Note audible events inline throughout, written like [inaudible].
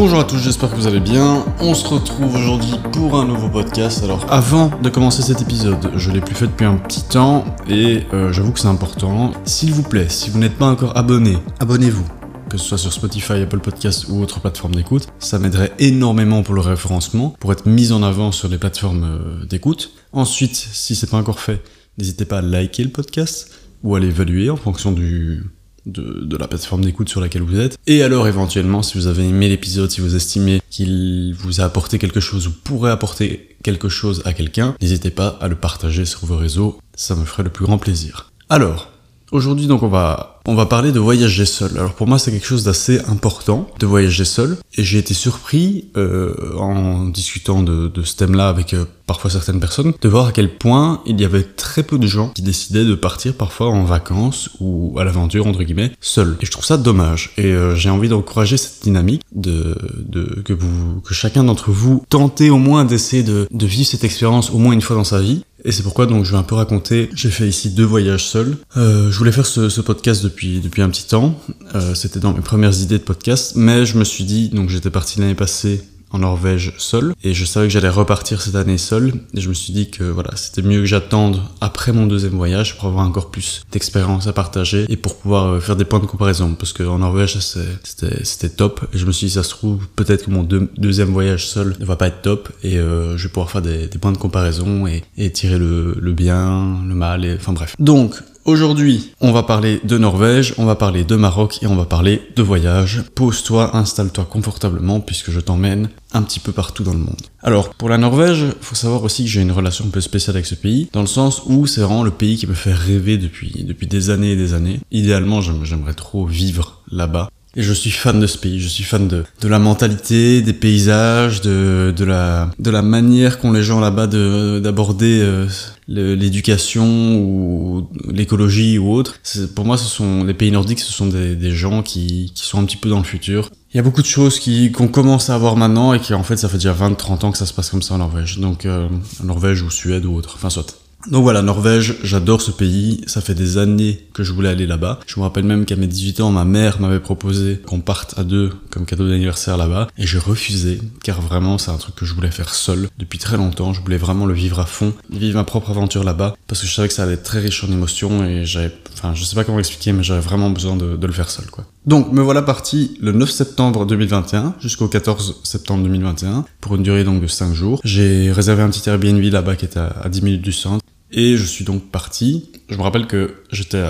Bonjour à tous, j'espère que vous allez bien. On se retrouve aujourd'hui pour un nouveau podcast. Alors, avant de commencer cet épisode, je l'ai plus fait depuis un petit temps et euh, j'avoue que c'est important. S'il vous plaît, si vous n'êtes pas encore abonné, abonnez-vous. Que ce soit sur Spotify, Apple Podcast ou autre plateforme d'écoute, ça m'aiderait énormément pour le référencement, pour être mis en avant sur les plateformes euh, d'écoute. Ensuite, si c'est pas encore fait, n'hésitez pas à liker le podcast ou à l'évaluer en fonction du, de, la plateforme d'écoute sur laquelle vous êtes. Et alors éventuellement, si vous avez aimé l'épisode, si vous estimez qu'il vous a apporté quelque chose ou pourrait apporter quelque chose à quelqu'un, n'hésitez pas à le partager sur vos réseaux, ça me ferait le plus grand plaisir. Alors, aujourd'hui donc on va on va parler de voyager seul. Alors pour moi c'est quelque chose d'assez important de voyager seul et j'ai été surpris euh, en discutant de, ce thème-là avec euh, parfois certaines personnes de voir à quel point il y avait très peu de gens qui décidaient de partir parfois en vacances ou à l'aventure entre guillemets seuls. Et je trouve ça dommage et euh, j'ai envie d'encourager cette dynamique de, de que vous que chacun d'entre vous tentez au moins d'essayer de, de vivre cette expérience au moins une fois dans sa vie et c'est pourquoi donc je vais un peu raconter. J'ai fait ici deux voyages seuls. Euh, je voulais faire ce, ce podcast depuis depuis, un petit temps. Euh, c'était dans mes premières idées de podcast, mais je me suis dit, donc j'étais parti l'année passée en Norvège seul. Et je savais que j'allais repartir cette année seul. Et je me suis dit que voilà c'était mieux que j'attende après mon deuxième voyage pour avoir encore plus d'expérience à partager et pour pouvoir euh, faire des points de comparaison. Parce qu'en Norvège c'était top. Et je me suis dit ça se trouve peut-être que mon deuxième voyage seul ne va pas être top. Et euh, je vais pouvoir faire des, points de comparaison et, tirer le, le, bien le mal et enfin bref. Donc Aujourd'hui, on va parler de Norvège, on va parler de Maroc et on va parler de voyage. Pose-toi, installe-toi confortablement puisque je t'emmène un petit peu partout dans le monde. Alors, pour la Norvège, faut savoir aussi que j'ai une relation un peu spéciale avec ce pays, dans le sens où c'est vraiment le pays qui me fait rêver depuis, depuis des années et des années. Idéalement, j'aimerais trop vivre là-bas. Et je suis fan de ce pays, je suis fan de, de la mentalité, des paysages, de, de, la, de la manière qu'ont les gens là-bas d'aborder euh, l'éducation ou l'écologie ou autre. Pour moi, ce sont les pays nordiques, ce sont des, des gens qui, qui sont un petit peu dans le futur. Il y a beaucoup de choses qu'on commence à avoir maintenant et qui en fait ça fait déjà 20-30 ans que ça se passe comme ça en Norvège. Donc euh, Norvège ou Suède ou autre, enfin soit. Donc voilà, Norvège, j'adore ce pays, ça fait des années que je voulais aller là-bas. Je me rappelle même qu'à mes 18 ans, ma mère m'avait proposé qu'on parte à deux comme cadeau d'anniversaire là-bas, et j'ai refusé, car vraiment c'est un truc que je voulais faire seul depuis très longtemps, je voulais vraiment le vivre à fond, vivre ma propre aventure là-bas, parce que je savais que ça allait être très riche en émotions, et j'avais, enfin je sais pas comment expliquer, mais j'avais vraiment besoin de, le faire seul quoi. Donc me voilà parti le 9 septembre 2021 jusqu'au 14 septembre 2021 pour une durée donc de 5 jours. J'ai réservé un petit Airbnb là-bas qui était à, 10 minutes du centre. Et je suis donc parti. Je me rappelle que j'étais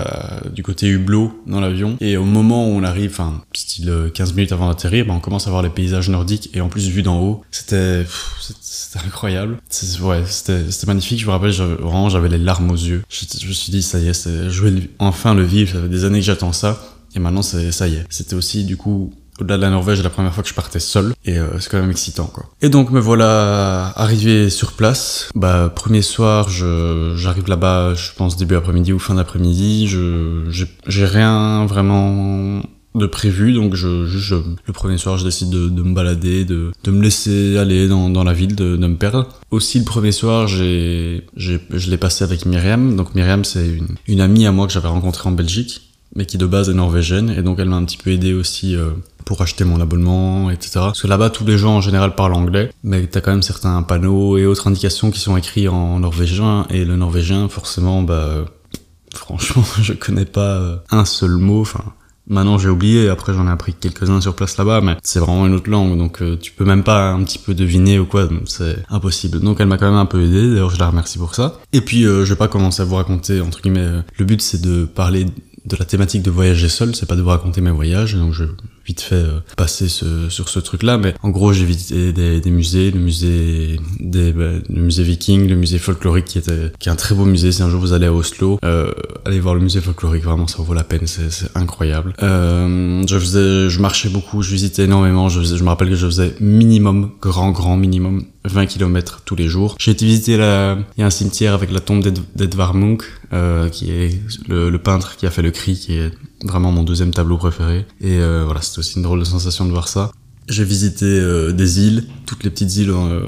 du côté Hublot dans l'avion. Et au moment où on arrive, enfin, style 15 minutes avant d'atterrir, ben, on commence à voir les paysages nordiques. Et en plus, vu d'en haut, c'était, incroyable. Ouais, c'était, magnifique. Je me rappelle, vraiment, j'avais les larmes aux yeux. Je, me suis dit, ça y est, je vais enfin le vivre. Ça fait des années que j'attends ça. Et maintenant, ça y est. C'était aussi du coup au-delà de la Norvège, la première fois que je partais seul, et euh, c'est quand même excitant, quoi. Et donc me voilà arrivé sur place. Bah premier soir, je j'arrive là-bas, je pense début après-midi ou fin d'après-midi. Je j'ai rien vraiment de prévu, donc je, je, le premier soir, je décide de, de me balader, de, de, me laisser aller dans, dans la ville, de, de me perdre. Aussi le premier soir, j'ai, j'ai, je l'ai passé avec Myriam. Donc Myriam, c'est une, une amie à moi que j'avais rencontrée en Belgique mais qui de base est norvégienne, et donc elle m'a un petit peu aidé aussi euh, pour acheter mon abonnement, etc. Parce que là-bas, tous les gens en général parlent anglais, mais t'as quand même certains panneaux et autres indications qui sont écrits en norvégien, et le norvégien, forcément, bah, franchement, [laughs] je connais pas euh, un seul mot, enfin, Maintenant j'ai oublié, après j'en ai appris quelques-uns sur place là-bas, mais c'est vraiment une autre langue, donc euh, tu peux même pas un petit peu deviner ou quoi, c'est impossible. Donc elle m'a quand même un peu aidé, d'ailleurs je la remercie pour ça. Et puis je vais pas commencer à vous raconter, entre guillemets, le but c'est de parler de la thématique de voyager seul, c'est pas de vous raconter mes voyages, donc je vite fait euh, passer ce, sur ce truc-là, mais en gros j'ai visité des, des, musées, le musée des bah, le musée viking, le musée folklorique qui était qui est un très beau musée. Si un jour vous allez à Oslo, euh, allez voir le musée folklorique, vraiment ça vaut la peine, c'est incroyable. Euh, je faisais, je marchais beaucoup, je visitais énormément, je, je me rappelle que je faisais minimum, grand grand minimum 20 km tous les jours. J'ai été visiter la, il y a un cimetière avec la tombe d'Edvard Munch, euh, qui est le, le, peintre qui a fait le cri, qui est vraiment mon deuxième tableau préféré. Et euh, voilà, c'était aussi une drôle de sensation de voir ça. J'ai visité euh, des îles, toutes les petites îles euh,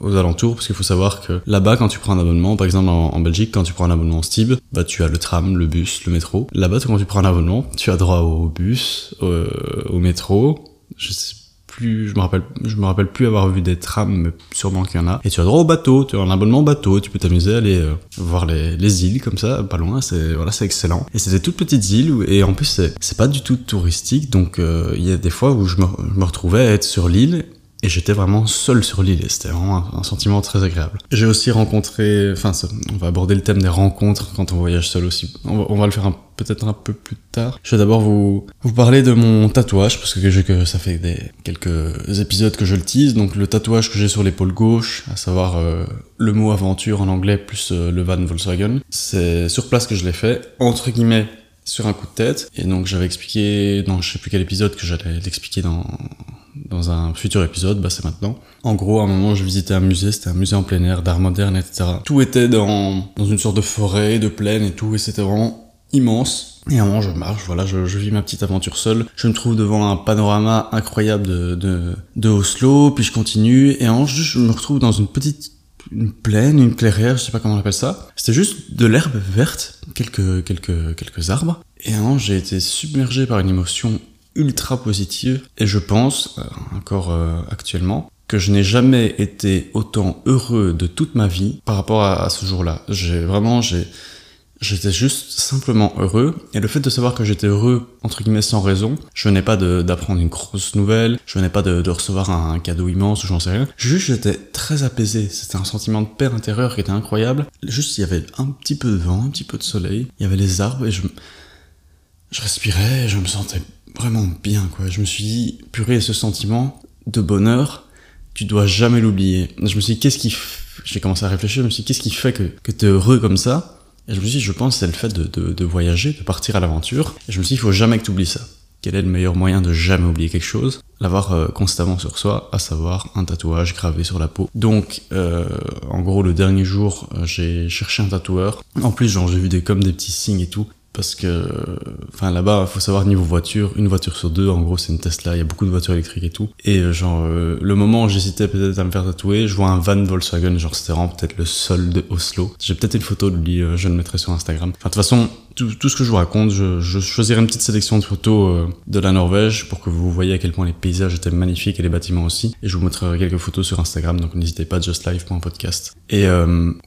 aux alentours, parce qu'il faut savoir que là-bas, quand tu prends un abonnement, par exemple en, Belgique, quand tu prends un abonnement Stib, bah tu as le tram, le bus, le métro. Là-bas, quand tu prends un abonnement, tu as droit au bus, au métro, je sais je me rappelle, je me rappelle plus avoir vu des trams, mais sûrement qu'il y en a. Et tu as droit au bateau, tu as un abonnement bateau, tu peux t'amuser à aller euh, voir les, les, îles comme ça, pas loin, c'est voilà, c'est excellent. Et c'est des toutes petites îles et en plus c'est c'est pas du tout touristique, donc euh, il y a des fois où je me, je me retrouvais à être sur l'île et j'étais vraiment seul sur l'île et c'était vraiment un, sentiment très agréable. J'ai aussi rencontré, enfin, on va aborder le thème des rencontres quand on voyage seul aussi. On va, le faire peut-être un peu plus tard. Je vais d'abord vous, vous parler de mon tatouage parce que, que ça fait des, quelques épisodes que je le tease. Donc le tatouage que j'ai sur l'épaule gauche, à savoir euh, le mot aventure en anglais plus euh, le van Volkswagen, c'est sur place que je l'ai fait. Entre guillemets, sur un coup de tête. Et donc j'avais expliqué dans je sais plus quel épisode que j'allais l'expliquer dans dans un futur épisode, bah c'est maintenant. En gros, à un moment, je visitais un musée, c'était un musée en plein air, d'art moderne, etc. Tout était dans, dans une sorte de forêt, de plaine et tout, et c'était vraiment immense. Et à un moment, je marche, voilà, je, vis ma petite aventure seule. Je me trouve devant un panorama incroyable de, de, de Oslo, puis je continue, et en je me retrouve dans une petite une plaine, une clairière, je sais pas comment on appelle ça. C'était juste de l'herbe verte, quelques, quelques, quelques arbres. Et un j'ai été submergé par une émotion ultra positive et je pense, euh, encore euh, actuellement, que je n'ai jamais été autant heureux de toute ma vie par rapport à, ce jour-là. J'ai vraiment, j'ai, j'étais juste simplement heureux et le fait de savoir que j'étais heureux entre guillemets sans raison, je venais pas d'apprendre une grosse nouvelle, je venais pas de, recevoir un, cadeau immense ou j'en sais rien. Juste j'étais très apaisé, c'était un sentiment de paix intérieure qui était incroyable. Juste il y avait un petit peu de vent, un petit peu de soleil, il y avait les arbres et je je respirais, je me sentais vraiment bien, quoi. Je me suis dit, purée, ce sentiment de bonheur, tu dois jamais l'oublier. Je me suis dit, qu'est-ce qui... J'ai commencé à réfléchir, je me suis dit, qu'est-ce qui fait que, que t'es heureux comme ça? Et je me suis dit, je pense c'est le fait de, de, de, voyager, de partir à l'aventure. Et je me suis dit, il faut jamais que tu oublies ça. Quel est le meilleur moyen de jamais oublier quelque chose? L'avoir euh, constamment sur soi, à savoir un tatouage gravé sur la peau. Donc, euh, en gros, le dernier jour, euh, j'ai cherché un tatoueur. En plus, genre, j'ai vu des comme des petits signes et tout parce que enfin là-bas faut savoir niveau voiture une voiture sur deux en gros c'est une Tesla il y a beaucoup de voitures électriques et tout. Et euh, genre euh, le moment où j'hésitais peut-être à me faire tatouer je vois un van Volkswagen genre c'était vraiment peut-être le sol de Oslo. J'ai peut-être une photo de lui euh, je le mettrai sur Instagram. Enfin de toute façon tout, tout, ce que je vous raconte je, je, choisirai une petite sélection de photos de la Norvège pour que vous voyez à quel point les paysages étaient magnifiques et les bâtiments aussi et je vous mettrai quelques photos sur Instagram donc n'hésitez pas justlife.podcast et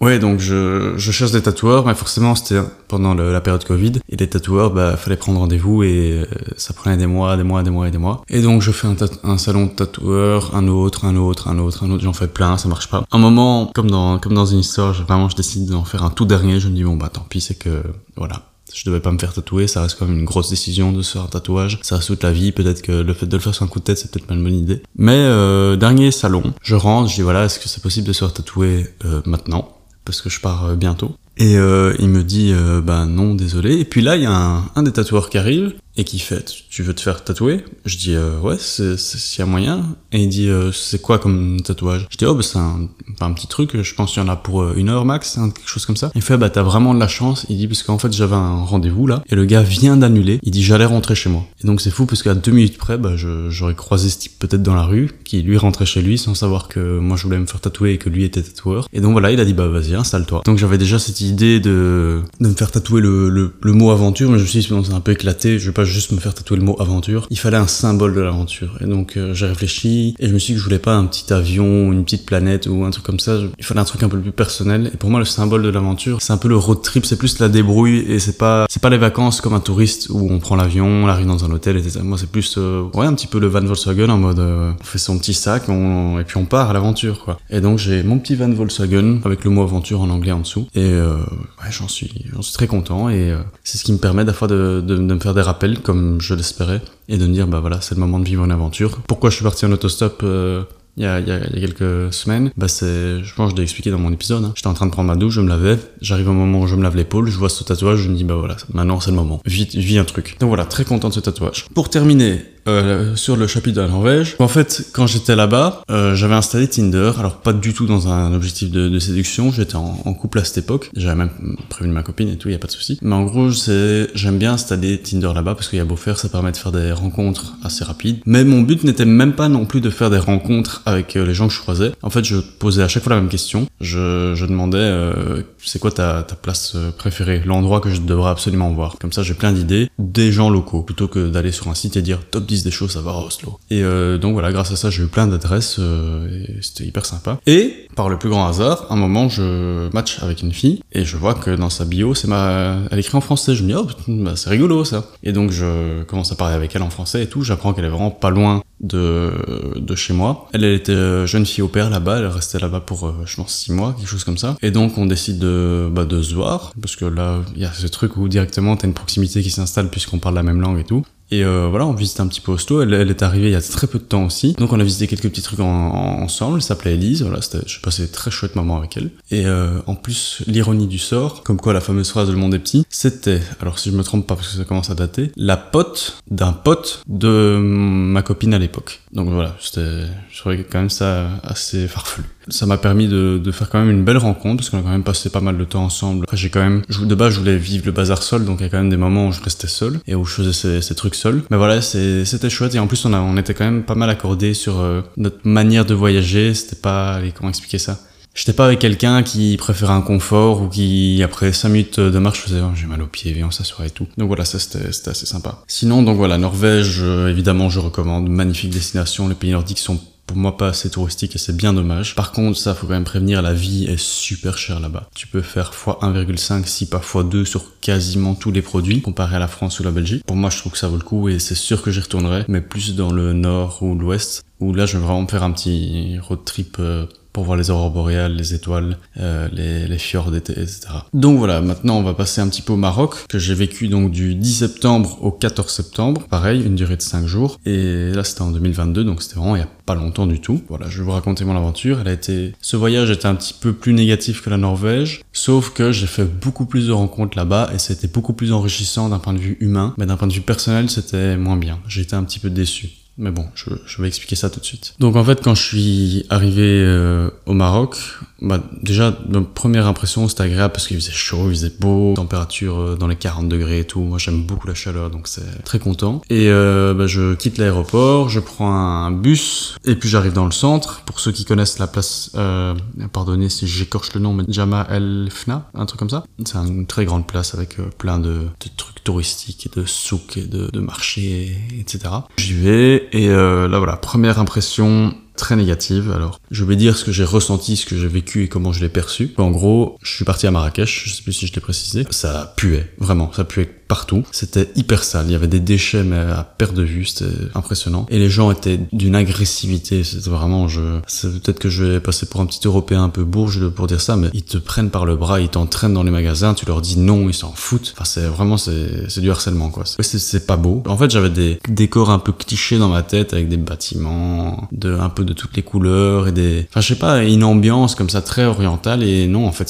ouais donc je, je cherche des tatoueurs mais forcément c'était pendant la période Covid et les tatoueurs, bah, fallait prendre rendez-vous et euh, ça prenait des mois, des mois, des mois et des mois. Et donc, je fais un, un salon de tatoueurs, un autre, un autre, un autre, un autre. J'en fais plein, ça marche pas. Un moment, comme dans, comme dans une histoire, vraiment, je décide d'en faire un tout dernier. Je me dis, bon, bah, tant pis, c'est que, voilà. Je devais pas me faire tatouer, ça reste quand même une grosse décision de se faire un tatouage. Ça reste toute la vie, peut-être que le fait de le faire sur un coup de tête, c'est peut-être pas une bonne idée. Mais euh, dernier salon, je rentre, je dis voilà, est-ce que c'est possible de se faire tatouer euh, maintenant? Parce que je pars euh, bientôt. Et il me dit bah non désolé. Et puis là il y a un, un des tatoueurs qui arrive et qui fait tu veux te faire tatouer Je dis euh, ouais s'il y a moyen. Et il dit euh, c'est quoi comme tatouage Je dis oh bah c'est un, un petit truc. Je pense qu'il y en a pour euh, une heure max, hein, quelque chose comme ça. Il fait bah t'as vraiment de la chance. Il dit parce qu'en fait j'avais un rendez-vous là et le gars vient d'annuler. Il dit j'allais rentrer chez moi. Et donc c'est fou parce qu'à deux minutes près bah j'aurais croisé ce type peut-être dans la rue qui lui rentrait chez lui sans savoir que moi je voulais me faire tatouer et que lui était tatoueur. Et donc voilà il a dit bah vas-y installe-toi. Donc j'avais déjà cette idée de, de me faire tatouer le, le, le mot aventure, mais je me suis dit, c'est un peu éclaté, je vais pas juste me faire tatouer le mot aventure. Il fallait un symbole de l'aventure. Et donc, euh, j'ai réfléchi, et je me suis dit que je voulais pas un petit avion, une petite planète, ou un truc comme ça. Il fallait un truc un peu plus personnel. Et pour moi, le symbole de l'aventure, c'est un peu le road trip, c'est plus la débrouille, et c'est pas, c'est pas les vacances comme un touriste où on prend l'avion, on arrive dans un hôtel, etc. Moi, c'est plus, euh, ouais, un petit peu le van Volkswagen en mode, euh, on fait son petit sac, on, et puis on part à l'aventure, quoi. Et donc, j'ai mon petit van Volkswagen avec le mot aventure en anglais en dessous. Et ouais, j'en suis, j'en suis très content et c'est ce qui me permet d'à de, de, de, me faire des rappels comme je l'espérais et de me dire bah voilà c'est le moment de vivre une aventure. Pourquoi je suis parti en autostop euh, il y, a, y, a, quelques semaines, bah c'est, je pense que je l'ai expliqué dans mon épisode. Hein. J'étais en train de prendre ma douche, je me lavais, j'arrive au moment où je me lave l'épaule, je vois ce tatouage, je me dis bah voilà, maintenant c'est le moment. Vite, vis un truc. Donc voilà, très content de ce tatouage. Pour terminer, euh, sur le chapitre de la Norvège. En fait, quand j'étais là-bas, euh, j'avais installé Tinder. Alors pas du tout dans un objectif de, séduction. J'étais en, couple à cette époque. J'avais même prévenu ma copine et tout. Il y a pas de souci. Mais en gros, j'aime bien installer Tinder là-bas parce qu'il y a beau faire, ça permet de faire des rencontres assez rapides. Mais mon but n'était même pas non plus de faire des rencontres avec euh, les gens que je croisais. En fait, je posais à chaque fois la même question. Je, je demandais euh, c'est quoi ta, ta place euh, préférée, l'endroit que je devrais absolument voir. Comme ça, j'ai plein d'idées des gens locaux plutôt que d'aller sur un site et dire top des choses à voir à Oslo. Et euh, donc voilà, grâce à ça, j'ai eu plein d'adresses euh, c'était hyper sympa. Et par le plus grand hasard, un moment, je match avec une fille et je vois que dans sa bio, c'est ma, elle écrit en français. Je me dis oh, bah, c'est rigolo ça. Et donc je commence à parler avec elle en français et tout. J'apprends qu'elle est vraiment pas loin de, de chez moi. Elle, elle était euh, jeune fille au père là-bas, elle restait là-bas pour, je pense, six mois, quelque chose comme ça. Et donc, on décide de, bah, de se voir, parce que là, il y a ce truc où directement, t'as une proximité qui s'installe puisqu'on parle la même langue et tout. Et euh, voilà, on visite un petit peu Oslo. Elle, est arrivée il y a très peu de temps aussi. Donc on a visité quelques petits trucs en, en, ensemble. Elle s'appelait Elise. Voilà, je passé très chouette moment avec elle. Et euh, en plus, l'ironie du sort, comme quoi la fameuse phrase de le monde est petit, c'était, alors si je me trompe pas parce que ça commence à dater, la pote d'un pote de ma copine à l'époque. Donc voilà, c'était, je trouvais quand même ça assez farfelu. Ça m'a permis de, de, faire quand même une belle rencontre parce qu'on a quand même passé pas mal de temps ensemble. Après, j'ai quand même, de base, je voulais vivre le bazar seul, donc il y a quand même des moments où je restais seul et où je faisais ces, ces trucs seul. Mais voilà, c'était chouette et en plus, on, a, on était quand même pas mal accordé sur euh, notre manière de voyager. C'était pas, allez, comment expliquer ça? J'étais pas avec quelqu'un qui préférait un confort ou qui, après 5 minutes de marche, faisait oh, j'ai mal aux pieds, viens, on s'assoit et tout. Donc voilà, ça c'était assez sympa. Sinon, donc voilà, Norvège, euh, évidemment, je recommande. Magnifique destination. Les pays nordiques sont pour moi pas assez touristique et c'est bien dommage. Par contre, ça faut quand même prévenir, la vie est super chère là-bas. Tu peux faire x 1,5 si pas x 2 sur quasiment tous les produits comparé à la France ou la Belgique. Pour moi, je trouve que ça vaut le coup et c'est sûr que j'y retournerai, mais plus dans le nord ou l'ouest où là je vais vraiment faire un petit road trip euh, pour voir les aurores boréales, les étoiles, euh, les, les fjords etc. Donc voilà, maintenant on va passer un petit peu au Maroc, que j'ai vécu donc du 10 septembre au 14 septembre, pareil, une durée de 5 jours, et là c'était en 2022, donc c'était vraiment il y a pas longtemps du tout. Voilà, je vais vous raconter mon aventure, elle a été... Ce voyage était un petit peu plus négatif que la Norvège, sauf que j'ai fait beaucoup plus de rencontres là-bas, et c'était beaucoup plus enrichissant d'un point de vue humain, mais d'un point de vue personnel c'était moins bien. J'ai été un petit peu déçu. Mais bon, je, vais expliquer ça tout de suite. Donc en fait, quand je suis arrivé euh, au Maroc, bah, déjà, ma première impression, c'était agréable parce qu'il faisait chaud, il faisait beau, température euh, dans les 40 degrés et tout. Moi, j'aime beaucoup la chaleur, donc c'est très content. Et euh, bah, je quitte l'aéroport, je prends un bus, et puis j'arrive dans le centre. Pour ceux qui connaissent la place, euh, pardonnez si j'écorche le nom, mais Jama El Fna, un truc comme ça. C'est une très grande place avec euh, plein de, trucs touristiques et de souks et de, de marchés, etc. J'y vais, et euh, là voilà, première impression, très négative. Alors, je vais dire ce que j'ai ressenti, ce que j'ai vécu et comment je l'ai perçu. En gros, je suis parti à Marrakech, je sais plus si je t'ai précisé. Ça puait, vraiment, ça puait partout. C'était hyper sale. Il y avait des déchets, mais à perte de vue, c'était impressionnant. Et les gens étaient d'une agressivité. C'était vraiment, je, c'est peut-être que je vais passer pour un petit Européen un peu bourge pour dire ça, mais ils te prennent par le bras, ils t'entraînent dans les magasins, tu leur dis non, ils s'en foutent. Enfin, c'est vraiment, c'est, du harcèlement, quoi. C'est pas beau. En fait, j'avais des décors un peu clichés dans ma tête avec des bâtiments, de, un peu de toutes les couleurs et des, enfin, je sais pas, une ambiance comme ça très orientale et non, en fait,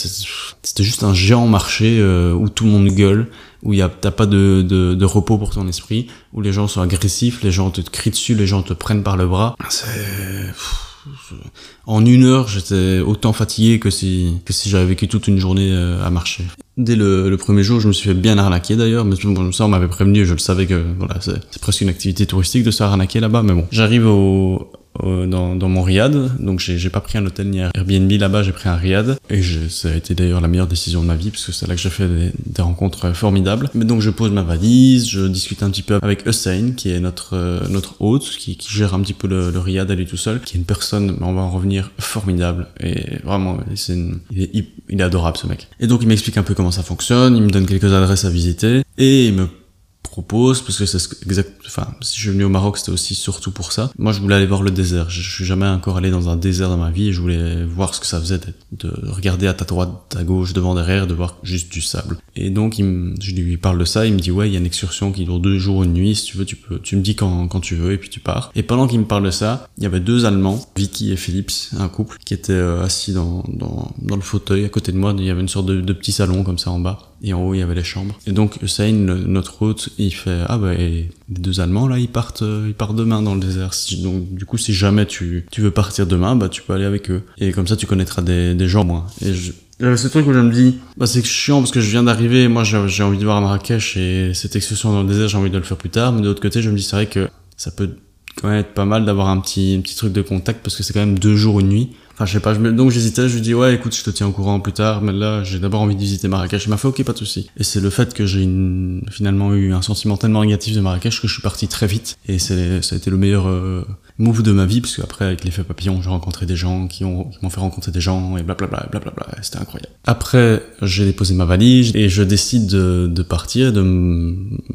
c'était juste un géant marché euh, où tout le monde gueule où y a t'as pas de, de, de, repos pour ton esprit, où les gens sont agressifs, les gens te crient dessus, les gens te prennent par le bras. C'est en une heure, j'étais autant fatigué que si que si j'avais vécu toute une journée euh, à marcher. Dès le, le, premier jour, je me suis fait bien arnaquer d'ailleurs, mais bon, ça on m'avait prévenu, je le savais que voilà, c'est presque une activité touristique de se faire arnaquer là-bas, mais bon. J'arrive au, euh, dans, dans, mon riad. Donc j'ai pas pris un hôtel ni un Airbnb là-bas, j'ai pris un riad. Et ça a été d'ailleurs la meilleure décision de ma vie, parce que c'est là que j'ai fait des, des, rencontres formidables. Mais donc je pose ma valise, je discute un petit peu avec Hussein, qui est notre, euh, notre hôte, qui, qui, gère un petit peu le, le riad à lui tout seul, qui est une personne, on va en revenir, formidable. Et vraiment, c'est il, est, il est adorable ce mec. Et donc il m'explique un peu comment ça fonctionne, il me donne quelques adresses à visiter, et il me propose parce que c'est exact enfin si je suis venu au Maroc c'était aussi surtout pour ça. Moi je voulais aller voir le désert. Je, je, suis jamais encore allé dans un désert dans ma vie et je voulais voir ce que ça faisait de, de regarder à ta droite à gauche devant derrière de voir juste du sable. Et donc il me, je lui parle de ça. Il me dit ouais il y a une excursion qui dure deux jours une nuit. Si tu veux tu peux tu me dis quand, quand tu veux et puis tu pars. Et pendant qu'il me parle de ça il y avait deux allemands Vicky et Philips un couple qui étaient euh, assis dans, dans, dans le fauteuil à côté de moi. Il y avait une sorte de petit salon comme ça en bas et en haut il y avait les chambres. Et donc Hussein notre hôte il fait ah bah les deux allemands là ils partent euh, ils partent demain dans le désert. Donc du coup si jamais tu tu veux partir demain bah tu peux aller avec eux. Et comme ça tu connaîtras des, des gens moins et je j'avais ce truc où je me dis, bah c'est chiant parce que je viens d'arriver, moi j'ai envie de voir Marrakech et cette excursion dans le désert j'ai envie de le faire plus tard, mais de l'autre côté je me dis c'est vrai que ça peut quand même être pas mal d'avoir un petit, un petit truc de contact parce que c'est quand même deux jours une nuit Enfin, je sais pas, je me- donc j'hésitais, je lui dis ouais, écoute, je te tiens au courant plus tard, mais là, j'ai d'abord envie de visiter Marrakech. Il m'a fait ok, pas de souci. Et c'est le fait que j'ai une- finalement eu un sentiment tellement négatif de Marrakech que je suis parti très vite. Et ça a été le meilleur euh, move de ma vie, parce qu'après, avec l'effet papillon, j'ai rencontré des gens qui, ont, qui m'ont fait rencontrer des gens, et blablabla, blablabla, c'était incroyable. Après, j'ai déposé ma valise, et je décide de, de partir, de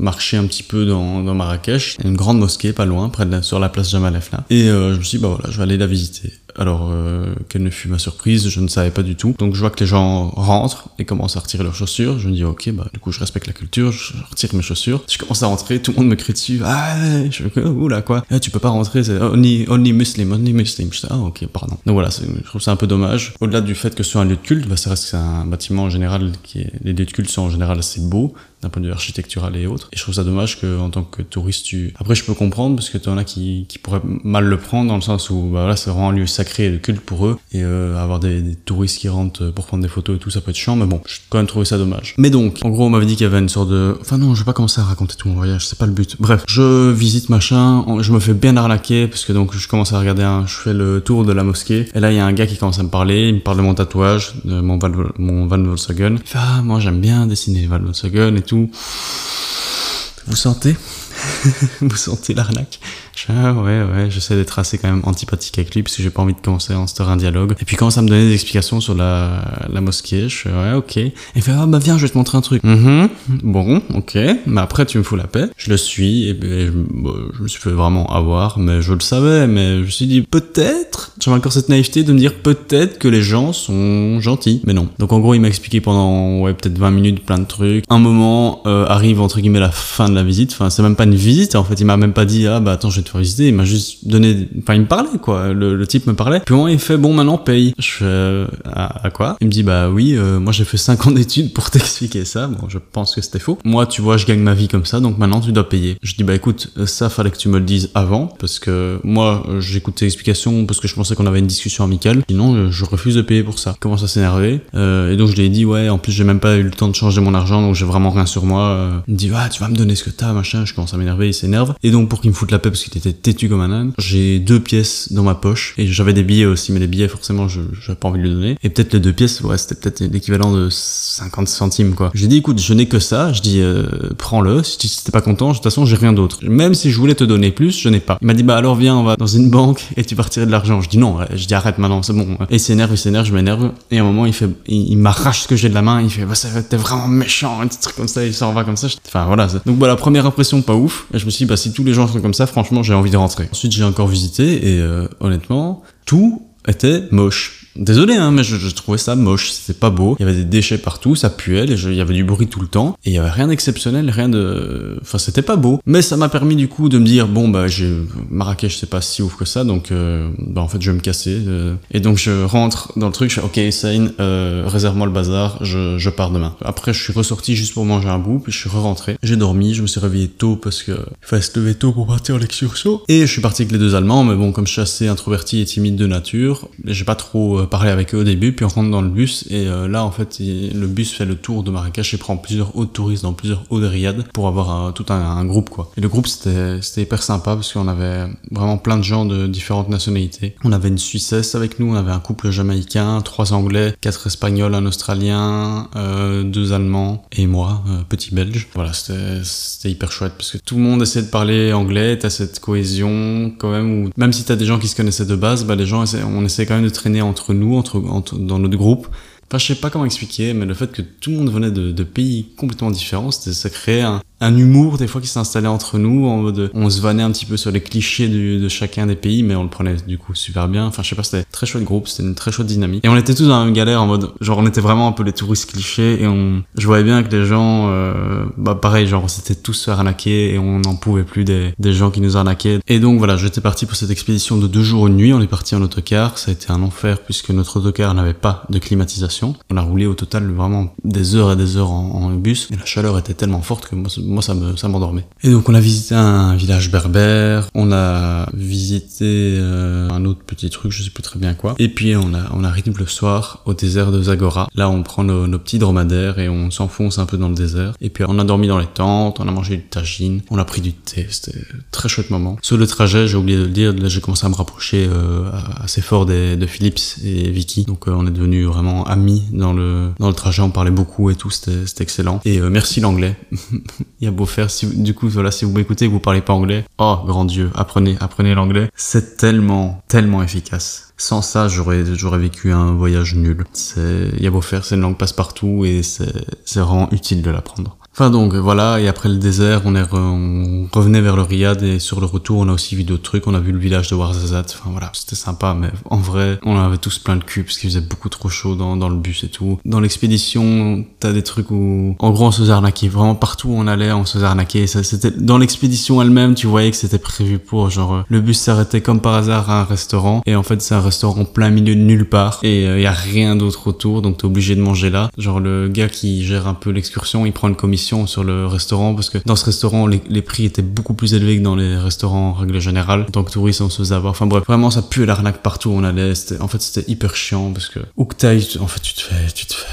marcher un petit peu dans, dans Marrakech. Une grande mosquée, pas loin, près de la- sur la place Jamal là. Et euh, je me suis dit, bah voilà, je vais aller la visiter. Alors, euh, quelle ne fut ma surprise, je ne savais pas du tout. Donc je vois que les gens rentrent et commencent à retirer leurs chaussures. Je me dis, ok, bah du coup je respecte la culture, je retire mes chaussures. Je commence à rentrer, tout le monde me crie dessus. Ah, je fais, oula quoi, Eh, tu peux pas rentrer, c'est only, only muslim, only muslim. Je dis, ah ok, pardon. Donc voilà, je trouve ça un peu dommage. Au-delà du fait que ce soit un lieu de culte, bah, ça reste un bâtiment en général qui est, les lieux de culte sont en général assez beaux d'un point de vue architectural et autres. Et je trouve ça dommage que en tant que touriste, tu... Après, je peux comprendre parce que tu en as qui, qui pourraient mal le prendre dans le sens où bah, voilà, c'est vraiment un lieu sacré et de culte pour eux. Et euh, avoir des, touristes qui rentrent pour prendre des photos et tout, ça peut être chiant. Mais bon, j'ai quand même trouvé ça dommage. Mais donc, en gros, on m'avait dit qu'il y avait une sorte de... Enfin non, je vais pas commencer à raconter tout mon voyage, c'est pas le but. Bref, je visite machin, je me fais bien arnaquer parce que donc je commence à regarder, un... je fais le tour de la mosquée. Et là, il y a un gars qui commence à me parler, il me parle de mon tatouage, de mon, Val- mon Van Volkswagen. Il fait, ah, moi j'aime bien dessiner Van Volkswagen Vous sentez? [laughs] Vous sentez l'arnaque ah ouais, ouais, j'essaie d'être assez quand même antipathique avec lui parce que j'ai pas envie de commencer à instaurer un dialogue. Et puis commence à me donner des explications sur la, la mosquée. Je fais, ouais, ok. Et il fait, ah bah viens, je vais te montrer un truc. Mhm. Bon, ok. Mais après, tu me fous la paix. Je le suis et je, bon, je me suis fait vraiment avoir, mais je le savais. Mais je me suis dit, peut-être, j'avais encore cette naïveté de me dire peut-être que les gens sont gentils. Mais non. Donc en gros, il m'a expliqué pendant, ouais, peut-être 20 minutes plein de trucs. Un moment euh, arrive, entre guillemets, la fin de la visite. Enfin, c'est même pas une visite. En fait, il m'a même pas dit, ah bah attends, je vais te faire visiter. Il m'a juste donné, enfin, il me parlait, quoi. Le, type me parlait. Puis moment, il fait, bon, maintenant, paye. Je fais, euh, à, quoi? Il me dit, bah oui, euh, moi j'ai fait 5 ans d'études pour [laughs] t'expliquer ça. Bon, je pense que c'était faux. Moi, tu vois, je gagne ma vie comme ça, donc maintenant tu dois payer. Je dis, bah écoute, ça fallait que tu me le dises avant, parce que moi, euh, j'écoute tes explications parce que je pensais qu'on avait une discussion amicale. Sinon, euh, je refuse de payer pour ça. Il commence à s'énerver. Euh, et donc je lui ai dit, ouais, en plus j'ai même pas eu le temps de changer mon argent, donc j'ai vraiment rien sur moi. Euh, il me dit, ah, tu vas me donner ce que t'as, machin. Je commence à m'énerver, il s'énerve. Et donc pour qu'il me foute la paix parce qu'il était têtu comme un âne, j'ai deux pièces dans ma poche et j'avais des billets aussi, mais les billets forcément, je j'avais pas envie de lui donner. Et peut-être les deux pièces, ouais, c'était peut-être l'équivalent de 50 centimes quoi. J'ai dit, écoute, je n'ai que ça. Je dis, euh, prends-le. Si tu t'es pas content, de toute façon, j'ai rien d'autre. Même si je voulais te donner plus, je n'ai pas. Il m'a dit, bah alors viens, on va dans une banque et tu vas retirer de l'argent. Je dis non. Je dis arrête maintenant, c'est bon. Et il s'énerve, il s'énerve, je m'énerve. Et à un moment, il fait, il, m'arrache ce que j'ai de la main. Il fait, bah t'es vraiment méchant, un truc comme ça. Il s'en va comme ça. Enfin voilà. Donc voilà, première impression pas ouf. Et je me suis dit, bah si tous les gens sont comme ça, franchement, j'ai envie de rentrer. Ensuite, j'ai encore visité et euh, honnêtement, tout était moche. Désolé, hein, mais je, trouvais ça moche, c'était pas beau. Il y avait des déchets partout, ça puait, il y avait du bruit tout le temps, et il y avait rien d'exceptionnel, rien de... Enfin, c'était pas beau. Mais ça m'a permis du coup de me dire, bon, bah, j'ai... Marrakech, c'est pas si ouf que ça, donc, euh, bah, en fait, je vais me casser. euh. Et donc, je rentre dans le truc, je fais, ok, Sain, euh, réserve-moi le bazar, je, pars demain. Après, je suis ressorti juste pour manger un bout, puis je suis re-rentré. J'ai dormi, je me suis réveillé tôt parce que il fallait se lever tôt pour partir en l'excursion. Et je suis parti avec les deux Allemands, mais bon, comme je suis assez introverti et timide de nature, j'ai pas trop parlé avec eux au début, puis on rentre dans le bus, et euh, là, en fait, le bus fait le tour de Marrakech et prend plusieurs hauts touristes dans plusieurs hauts de Riyad pour avoir tout un, groupe, quoi. Et le groupe, c'était hyper sympa parce qu'on avait vraiment plein de gens de différentes nationalités. On avait une Suissesse avec nous, on avait un couple jamaïcain, trois Anglais, quatre Espagnols, un Australien, euh, deux Allemands et moi, euh, petit Belge. Voilà, c'était hyper chouette parce que tout le monde essaie de parler anglais, t'as cette cohésion quand même où même si t'as des gens qui se connaissaient de base, bah les gens on essaie quand même de traîner entre nous, entre, dans notre groupe. Enfin, je sais pas comment expliquer, mais le fait que tout le monde venait de, pays complètement différents, ça créait un, un humour des fois qui s'installait entre nous, en mode, on se vannait un petit peu sur les clichés du- de chacun des pays, mais on le prenait du coup super bien. Enfin, je sais pas, c'était très chouette groupe, c'était une très chouette dynamique. Et on était tous dans la même galère en mode, genre, on était vraiment un peu les touristes clichés et on, je voyais bien que les gens, euh, bah pareil, genre, on s'était tous fait arnaquer et on n'en pouvait plus des, des gens qui nous arnaquaient. Et donc voilà, j'étais parti pour cette expédition de deux jours une nuit. On est parti en autocar, ça a été un enfer puisque notre autocar n'avait pas de climatisation. On a roulé au total vraiment des heures et des heures en, en bus et la chaleur était tellement forte que moi, moi ça me ça m'endormait. Et donc on a visité un village berbère, on a visité euh, un autre petit truc, je sais plus très bien quoi. Et puis on a on arrive le soir au désert de Zagora. Là on prend nos, nos petits dromadaires et on s'enfonce un peu dans le désert. Et puis on a dormi dans les tentes, on a mangé du tagine, on a pris du thé, c'était très chouette moment. Sur le trajet, j'ai oublié de le dire, là j'ai commencé à me rapprocher euh, assez fort de Philips et Vicky. Donc euh, on est devenus vraiment amis dans le dans le trajet, on parlait beaucoup et tout, c'était c'était excellent. Et euh, merci l'anglais. [laughs] Il y a beau faire si du coup voilà, si vous m'écoutez, vous parlez pas anglais. Oh grand dieu, apprenez apprenez l'anglais. C'est tellement tellement efficace. Sans ça, j'aurais j'aurais vécu un voyage nul. C'est il y a beau faire, c'est une langue passe partout et c'est c'est vraiment utile de l'apprendre. Enfin donc voilà, et après le désert, on, est re- on revenait vers le Riyad et sur le retour, on a aussi vu d'autres trucs. On a vu le village de Ouarzazate. Enfin voilà, c'était sympa, mais en vrai, on avait tous plein de cul parce qu'il faisait beaucoup trop chaud dans, dans le bus et tout. Dans l'expédition, t'as des trucs où, en gros, on se arnaquer. Vraiment partout où on allait, on se. Ça, c'était dans l'expédition elle-même, tu voyais que c'était prévu pour genre euh, le bus s'arrêtait comme par hasard à un restaurant et en fait c'est un restaurant plein milieu de nulle part et il y a rien d'autre autour, donc t'es obligé de manger là. Genre le gars qui gère un peu l'excursion, il prend une commission sur le restaurant parce que dans ce restaurant les, prix étaient beaucoup plus élevés que dans les restaurants en règle générale. En tant que touriste on se faisait avoir. Enfin bref, vraiment ça puait l'arnaque partout où on allait. En fait c'était hyper chiant parce que où que t'ailles, en fait tu te fais, tu te fais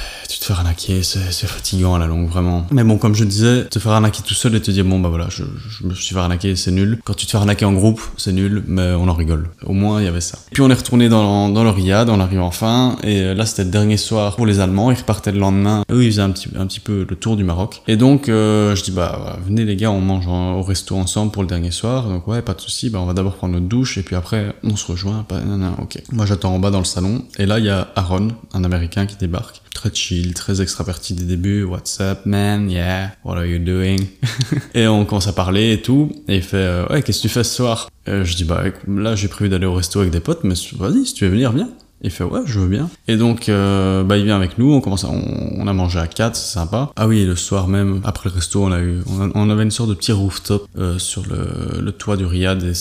te fais arnaquer, c'est fatigant à la longue, vraiment. Mais bon, comme je disais, te faire arnaquer tout seul et te dire, bon, bah voilà, je, me suis fait arnaquer, c'est nul. Quand tu te fais arnaquer en groupe, c'est nul, mais on en rigole. Au moins, il y avait ça. Puis on est retourné dans, dans le Riyad, on arrive enfin, et là, c'était le dernier soir pour les Allemands, ils repartaient le lendemain. Eux, ils faisaient un petit, un petit peu le tour du Maroc. Et donc, euh, je dis, bah, venez les gars, on mange au resto ensemble pour le dernier soir. Donc ouais, pas de souci, bah, on va d'abord prendre notre douche, et puis après, on se rejoint. Non, ok. Moi, j'attends en bas dans le salon, et là, il y a Aaron, un Américain qui débarque. Très chill, très extraverti des débuts. What's up, man? Yeah. What are you doing? [laughs] et on commence à parler et tout. Et il fait, euh, ouais, qu'est-ce que tu fais ce soir? Euh, je dis, bah, là, j'ai prévu d'aller au resto avec des potes, mais vas-y, si tu veux venir, viens. Il fait ouais, je veux bien. Et donc, euh, bah, il vient avec nous. On commence, à- on, on a mangé à quatre, c'est sympa. Ah oui, le soir même, après le resto, on a eu, on, avait une sorte de petit rooftop euh, sur le, le toit du Riyad et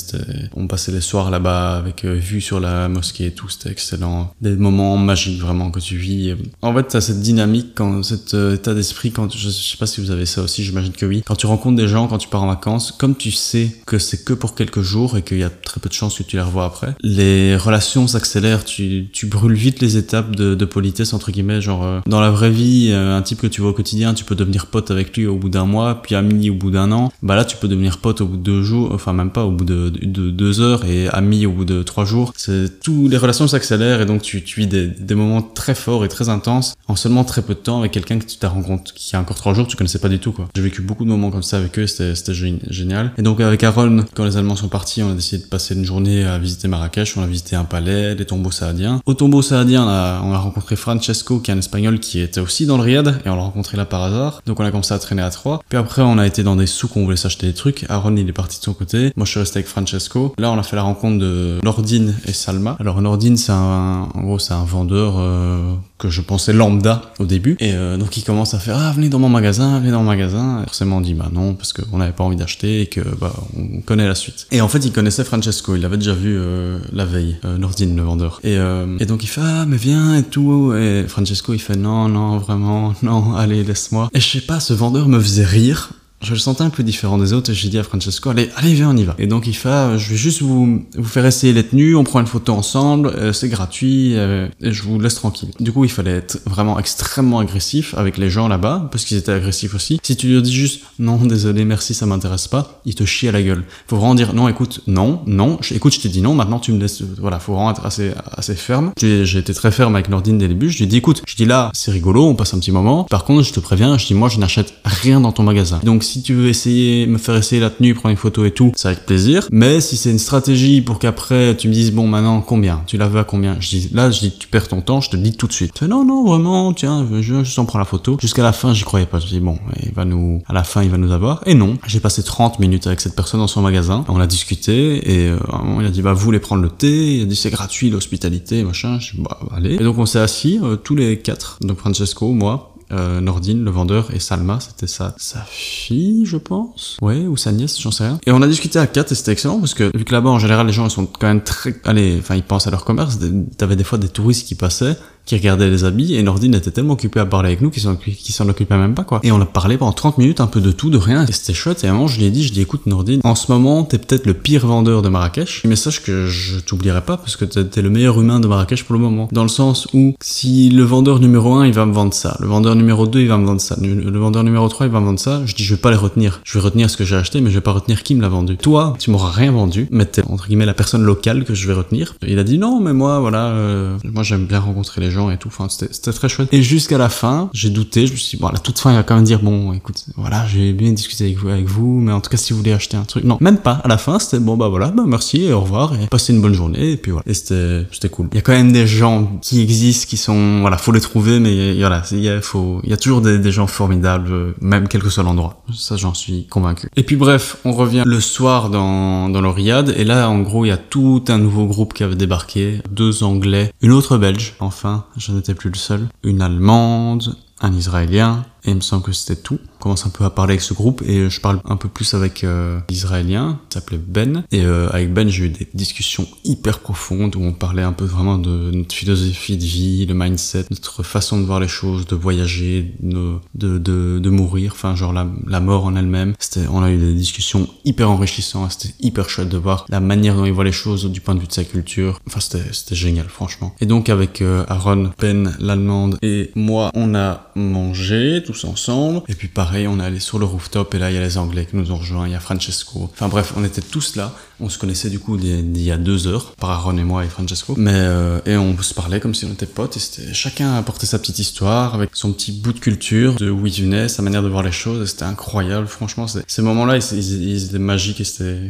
on passait les soirs là-bas avec euh, vue sur la mosquée et tout. C'était excellent. Des moments magiques vraiment que tu vis. En fait, t'as cette dynamique, quand, cet euh, état d'esprit quand, je, je sais pas si vous avez ça aussi, j'imagine que oui. Quand tu rencontres des gens, quand tu pars en vacances, comme tu sais que c'est que pour quelques jours et qu'il y a très peu de chances que tu les revois après, les relations s'accélèrent. Tu, tu brûles vite les étapes de, politesse entre guillemets. Genre euh, dans la vraie vie, euh, un type que tu vois au quotidien, tu peux devenir pote avec lui au bout d'un mois, puis ami au bout d'un an. Bah là, tu peux devenir pote au bout de deux jours, enfin même pas au bout de, de, de deux heures et ami au bout de trois jours. C'est tout, les relations s'accélèrent et donc tu, tu vis des, des moments très forts et très intenses en seulement très peu de temps avec quelqu'un que tu t'as rencontré qui a encore trois jours, tu connaissais pas du tout quoi. J'ai vécu beaucoup de moments comme ça avec eux, c'était c'était gé- génial. Et donc avec Aaron, quand les Allemands sont partis, on a décidé de passer une journée à visiter Marrakech, on a visité un palais, les tombeaux saadiens. Au tombeau saadien, on a, on a rencontré Francesco, qui est un espagnol qui était aussi dans le Riyad, et on l'a rencontré là par hasard. Donc on a commencé à traîner à trois. Puis après, on a été dans des souks où on voulait s'acheter des trucs. Aaron, il est parti de son côté. Moi, je suis resté avec Francesco. Là, on a fait la rencontre de Nordine et Salma. Alors Nordine, c'est un, en gros, c'est un vendeur euh, que je pensais lambda au début. Et euh, donc il commence à faire ah venez dans mon magasin, venez dans mon magasin. Forcément on dit bah non parce qu'on n'avait pas envie d'acheter et que bah on connaît la suite. Et en fait il connaissait Francesco, il l'avait déjà vu euh, la veille, euh, Nordine le vendeur. Et, euh, et donc il fait ah mais viens et tout. Et Francesco il fait non non vraiment non [laughs] allez laisse-moi. Et je sais pas ce vendeur me faisait rire je le sentais un peu différent des autres et j'ai dit à Francesco allez allez viens on y va. Et donc ah, je vais juste vous faire essayer les tenues on prend une photo ensemble euh, c'est gratuit euh, et je vous laisse tranquille. Du coup il fallait être vraiment extrêmement agressif avec les gens là-bas parce qu'ils étaient agressifs aussi. Si tu lui dis juste non désolé merci ça m'intéresse pas il te chie à la gueule. Faut vraiment dire non écoute non non écoute je t'ai dit non maintenant tu me laisses voilà faut vraiment être assez assez ferme. J'ai été très ferme avec Nordine dès le début je lui ai dit écoute je dis là c'est rigolo on passe un petit moment. Par contre je te préviens je dis moi je n'achète rien dans ton magasin. Donc si tu veux essayer me faire essayer la tenue prendre une photo et tout c'est avec plaisir. Mais si c'est une stratégie pour qu'après tu me dises bon maintenant combien? Tu la veux à combien? Je dis là je dis tu perds ton temps je te le dis tout de suite. Il fait, non non vraiment tiens je juste en prends la photo. Jusqu'à la fin j'y croyais pas. Je dis bon il va nous à la fin il va nous avoir. Et non j'ai passé 30 minutes avec cette personne dans son magasin. On a discuté et euh, il a dit bah vous voulez prendre le thé? Il a dit c'est gratuit l'hospitalité machin. Je dis bah allez. Et donc on s'est assis euh, tous les quatre. Donc Francesco moi euh, Nordine, le vendeur, et Salma, c'était sa, sa fille, je pense. Ouais, ou sa nièce, j'en sais rien. Et on a discuté à quatre et c'était excellent parce que, vu que là-bas, en général, les gens, ils sont quand même très, allez, enfin, ils pensent à leur commerce. T'avais des fois des touristes qui passaient qui regardait les habits et Nordine était tellement occupé à parler avec nous qu'il s'en, qu'il s'en occupait même pas quoi. Et on a parlé pendant 30 minutes un peu de tout, de rien et c'était chouette et à un moment je lui ai dit, je dis écoute Nordine, en ce moment t'es peut-être le pire vendeur de Marrakech, mais sache que je t'oublierai pas parce que t'es le meilleur humain de Marrakech pour le moment. Dans le sens où si le vendeur numéro 1 il va me vendre ça, le vendeur numéro 2 il va me vendre ça, le vendeur numéro 3 il va me vendre ça, je dis je vais pas les retenir. Je vais retenir ce que j'ai acheté mais je vais pas retenir qui me l'a vendu. Toi, tu m'auras rien vendu, mais t'es entre guillemets la personne locale que je vais retenir. Il a dit non mais moi voilà, euh, moi j'aime bien rencontrer les gens et tout, enfin c'était très chouette. Et jusqu'à la fin, j'ai douté, je me suis dit bon à la toute fin il va quand même dire bon écoute voilà j'ai bien discuté avec vous, avec vous, mais en tout cas si vous voulez acheter un truc, non même pas. À la fin c'était bon bah voilà bah merci et au revoir et passez une bonne journée et puis voilà. Et c'était cool. Il y a quand même des gens qui existent, qui sont voilà faut les trouver mais voilà il y a il y a toujours des, gens formidables même quel que soit l'endroit. Ça j'en suis convaincu. Et puis bref on revient le soir dans dans le et là en gros il y a tout un nouveau groupe qui avait débarqué, deux Anglais, une autre Belge, enfin, je n'étais plus le seul, une Allemande, un Israélien, et il me semble que c'était tout. On commence un peu à parler avec ce groupe et je parle un peu plus avec euh, l'Israélien, qui s'appelait Ben. Et euh, avec Ben, j'ai eu des discussions hyper profondes où on parlait un peu vraiment de notre philosophie de vie, le mindset, notre façon de voir les choses, de voyager, de, de, de, de mourir, enfin genre la, la mort en elle-même. C'était, on a eu des discussions hyper enrichissantes, c'était hyper chouette de voir la manière dont il voit les choses du point de vue de sa culture. Enfin c'était, c'était génial franchement. Et donc avec euh, Aaron, Ben, l'allemande et moi, on a mangé, ensemble. Et puis pareil, on est allé sur le rooftop et là il y a les Anglais qui nous ont rejoints, il y a Francesco. Enfin bref, on était tous là. On se connaissait du coup d'il y a deux heures, par Aaron et moi et Francesco. Mais euh, et on se parlait comme si on était potes et chacun apportait sa petite histoire avec son petit bout de culture, de où il venait, sa manière de voir les choses. C'était incroyable, franchement. Ces moments-là, ils, étaient magiques et c'était,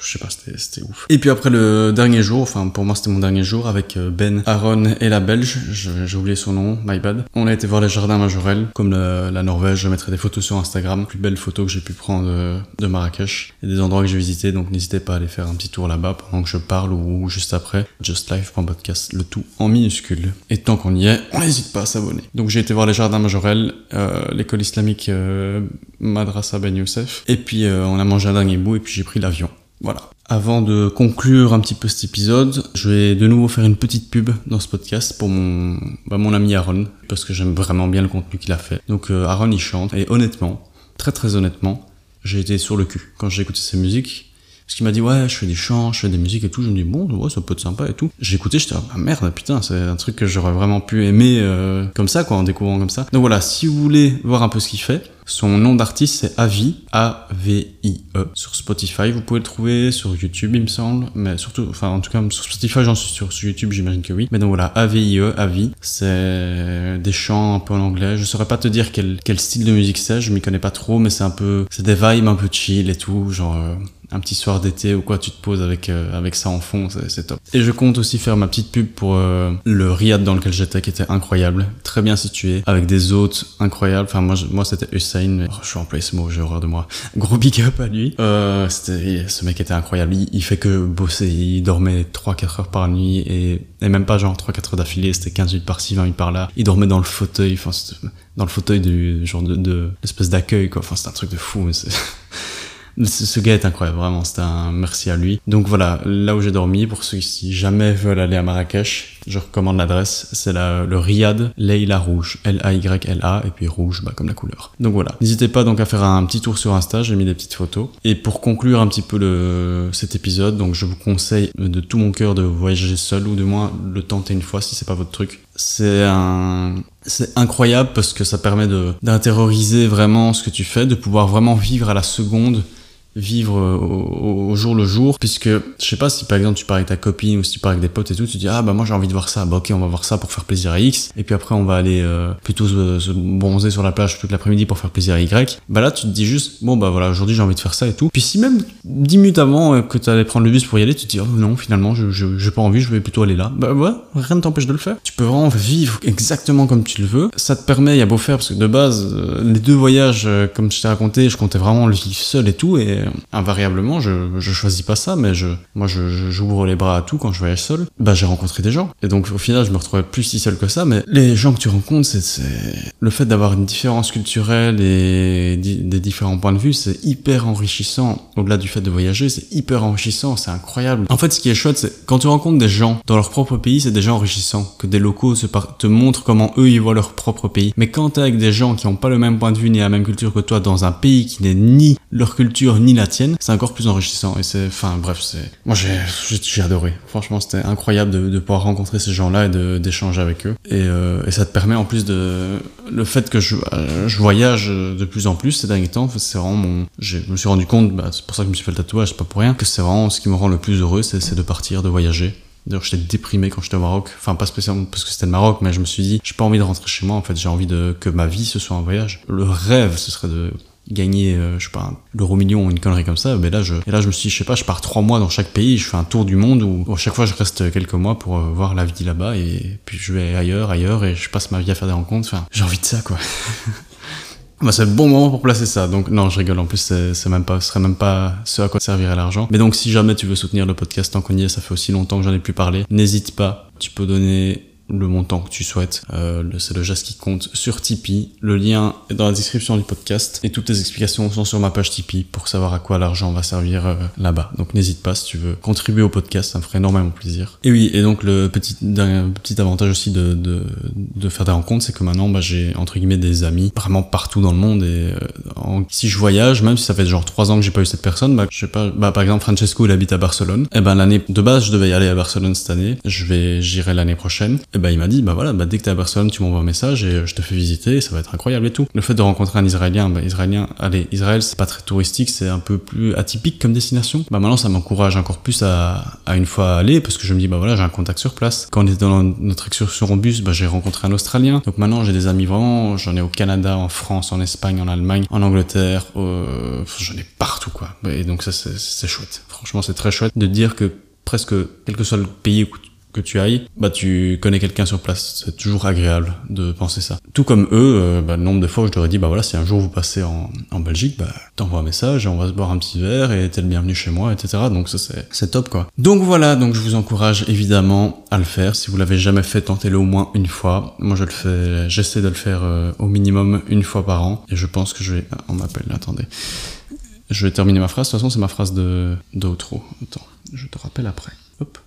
je sais pas, c'était ouf. Et puis après le dernier jour, enfin pour moi c'était mon dernier jour avec euh, Ben, Aaron et la Belge. J'ai oublié son nom, my bad. On a été voir les jardins Majorel, comme le, la Norvège. Je mettrai des photos sur Instagram, plus belles photos que j'ai pu prendre de, de Marrakech. A des endroits que j'ai visités, donc n'hésitez pas à aller faire un petit tour là-bas pendant que je parle ou juste après. Justlife.podcast, le tout en minuscule. Et tant qu'on y est, on n'hésite pas à s'abonner. Donc j'ai été voir les jardins Majorel, euh, l'école islamique euh, Madrasa Ben Youssef, et puis euh, on a mangé un dernier bout et puis j'ai pris l'avion. Voilà. Avant de conclure un petit peu cet épisode, je vais de nouveau faire une petite pub dans ce podcast pour mon, bah, mon ami Aaron, parce que j'aime vraiment bien le contenu qu'il a fait. Donc euh, Aaron il chante, et honnêtement, très très honnêtement, j'ai été sur le cul quand j'ai écouté sa musique. Parce qu'il m'a dit ouais je fais des chants, je fais des musiques et tout, je me dis bon ouais ça peut être sympa et tout. Écouté, j'étais ah merde putain c'est un truc que j'aurais vraiment pu aimer euh, comme ça quoi en découvrant comme ça. Donc voilà si vous voulez voir un peu ce qu'il fait, son nom d'artiste c'est Avi, A-V-I-E, sur Spotify. Vous pouvez le trouver sur YouTube, il me semble, mais surtout, enfin en tout cas sur Spotify, j'en suis sûr, sur YouTube, j'imagine que oui. Mais donc voilà, A-V-I-E, Avi, c'est des chants un peu en anglais. Je saurais pas te dire quel, quel style de musique c'est, je m'y connais pas trop, mais c'est un peu, c'est des vibes un peu chill et tout, genre. Euh, un petit soir d'été ou quoi, tu te poses avec euh, avec ça en fond, c'est top. Et je compte aussi faire ma petite pub pour euh, le Riad dans lequel j'étais, qui était incroyable, très bien situé, avec des hôtes incroyables. Enfin moi, moi c'était Hussein, mais oh, je suis employé ce mot, j'ai horreur de moi. Gros big up à lui. Euh, ce mec était incroyable. Il, il, fait que bosser, il dormait 3-4 heures par nuit et, et même pas genre 3-4 heures d'affilée, c'était 15 minutes par-ci, 20 minutes par-là. Il dormait dans le fauteuil, enfin dans le fauteuil du genre de, de l'espèce d'accueil quoi. Enfin c'est un truc de fou. Mais [laughs] ce gars est incroyable, vraiment, c'est un merci à lui. Donc voilà, là où j'ai dormi, pour ceux qui jamais veulent aller à Marrakech, je recommande l'adresse, c'est le Riad Leila Rouge, L-A-Y-L-A, et puis rouge, bah, comme la couleur. Donc voilà, n'hésitez pas donc à faire un petit tour sur Insta, j'ai mis des petites photos. Et pour conclure un petit peu le, cet épisode, donc je vous conseille de tout mon cœur de voyager seul, ou de moins le tenter une fois si c'est pas votre truc. C'est un, c'est incroyable parce que ça permet de, d'intérioriser vraiment ce que tu fais, de pouvoir vraiment vivre à la seconde vivre au, au, jour le jour puisque je sais pas si par exemple tu pars avec ta copine ou si tu pars avec des potes et tout tu dis ah bah moi j'ai envie de voir ça. Bah ok on va voir ça pour faire plaisir à X. Et puis après on va aller euh, plutôt se, se, bronzer sur la plage toute l'après-midi pour faire plaisir à Y. Bah là tu te dis juste bon bah voilà aujourd'hui j'ai envie de faire ça et tout. Puis si même 10 minutes avant euh, que tu allais prendre le bus pour y aller tu te dis oh non finalement je j'ai pas envie je vais plutôt aller là. Bah ouais rien ne t'empêche de le faire. Tu peux vraiment vivre exactement comme tu le veux. Ça te permet il y a beau faire parce que de base euh, les deux voyages comme je t'ai raconté je comptais vraiment le vivre seul et tout et invariablement, je, choisis pas ça, mais je, moi, je, j'ouvre les bras à tout quand je voyage seul. Bah, j'ai rencontré des gens. Et donc, au final, je me retrouvais plus si seul que ça, mais les gens que tu rencontres, c'est, le fait d'avoir une différence culturelle et des différents points de vue, c'est hyper enrichissant. Au-delà du fait de voyager, c'est hyper enrichissant, c'est incroyable. En fait, ce qui est chouette, c'est quand tu rencontres des gens dans leur propre pays, c'est déjà enrichissant que des locaux te montrent comment eux ils voient leur propre pays. Mais quand t'es avec des gens qui ont pas le même point de vue ni la même culture que toi dans un pays qui n'est ni leur culture ni la tienne, c'est encore plus enrichissant. Et c'est, enfin, bref, c'est, moi j'ai, adoré. Franchement, c'était incroyable de, pouvoir rencontrer ces gens-là et d'échanger avec eux. Et, euh, et, ça te permet en plus de, le fait que je, euh, je voyage de plus en plus ces derniers temps, c'est vraiment mon, je me suis rendu compte, bah, c'est pour ça que je me suis fait le tatouage, c'est pas pour rien, que c'est vraiment ce qui me rend le plus heureux, c'est de partir, de voyager. D'ailleurs, j'étais déprimé quand j'étais au Maroc. Enfin, pas spécialement parce que c'était le Maroc, mais je me suis dit, j'ai pas envie de rentrer chez moi. En fait, j'ai envie de que ma vie ce soit un voyage. Le rêve, ce serait de gagner, euh, je sais pas, l'euro million ou une connerie comme ça. Mais là, je, et là, je me suis dit, je sais pas, je pars trois mois dans chaque pays, je fais un tour du monde où, à chaque fois, je reste quelques mois pour euh, voir la vie là-bas et puis je vais ailleurs, ailleurs et je passe ma vie à faire des rencontres. Enfin, j'ai envie de ça, quoi. [laughs] Bah, c'est le bon moment pour placer ça. Donc non, je rigole. En plus, c'est même pas, ce serait même pas ce à quoi servirait l'argent. Mais donc, si jamais tu veux soutenir le podcast tant qu'on y est, ça fait aussi longtemps que j'en ai plus parlé. N'hésite pas. Tu peux donner le montant que tu souhaites. Euh, c'est le geste qui compte sur Tipeee. Le lien est dans la description du podcast et toutes les explications sont sur ma page Tipeee pour savoir à quoi l'argent va servir euh, là-bas. Donc n'hésite pas si tu veux contribuer au podcast, ça me ferait énormément plaisir. Et oui, et donc le petit, petit avantage aussi de, de, de faire des rencontres, c'est que maintenant bah, j'ai entre guillemets des amis vraiment partout dans le monde et euh, si je voyage, même si ça fait genre trois ans que j'ai pas eu cette personne, bah, je sais pas, bah, par exemple Francesco il habite à Barcelone, et eh ben l'année de base je devais y aller à Barcelone cette année, je vais j'irai l'année prochaine. Et bah, il m'a dit, bah voilà, bah, dès que t'es à Barcelone, tu m'envoies un message et je te fais visiter, ça va être incroyable et tout. Le fait de rencontrer un Israélien, bah, Israélien, allez, Israël, c'est pas très touristique, c'est un peu plus atypique comme destination. Bah, maintenant, ça m'encourage encore plus à, à une fois aller parce que je me dis, bah voilà, j'ai un contact sur place. Quand on était dans notre excursion en bus, bah, j'ai rencontré un Australien. Donc maintenant, j'ai des amis vraiment, j'en ai au Canada, en France, en Espagne, en Allemagne, en Angleterre, j'en ai partout, quoi. Et donc ça, c'est chouette. Franchement, c'est très chouette de dire que presque quel que soit le pays où que tu ailles, bah tu connais quelqu'un sur place. C'est toujours agréable de penser ça. Tout comme eux, euh, bah, le nombre de fois où je leur ai dit, bah voilà, si un jour vous passez en, Belgique, bah t'envoies un message et on va se boire un petit verre et t'es le bienvenu chez moi, etc. Donc ça c'est, c'est top quoi. Donc voilà, donc je vous encourage évidemment à le faire. Si vous l'avez jamais fait, tentez-le au moins une fois. Moi je le fais, j'essaie de le faire euh, au minimum une fois par an et je pense que je vais, ah, on m'appelle, attendez. Je vais terminer ma phrase. De toute façon, c'est ma phrase de d'outro. Attends, je te rappelle après. Hop.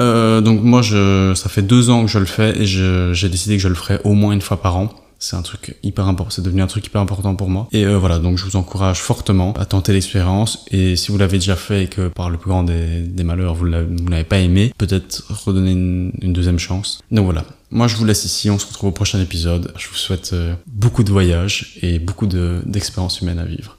Euh, donc moi, je, ça fait deux ans que je le fais et j'ai décidé que je le ferai au moins une fois par an. C'est un truc hyper important, c'est devenu un truc hyper important pour moi. Et euh, voilà, donc je vous encourage fortement à tenter l'expérience. Et si vous l'avez déjà fait et que par le plus grand des, des malheurs, vous n'avez pas aimé, peut-être redonner une, une, deuxième chance. Donc voilà, moi je vous laisse ici, on se retrouve au prochain épisode. Je vous souhaite euh, beaucoup de voyages et beaucoup d'expériences humaines à vivre.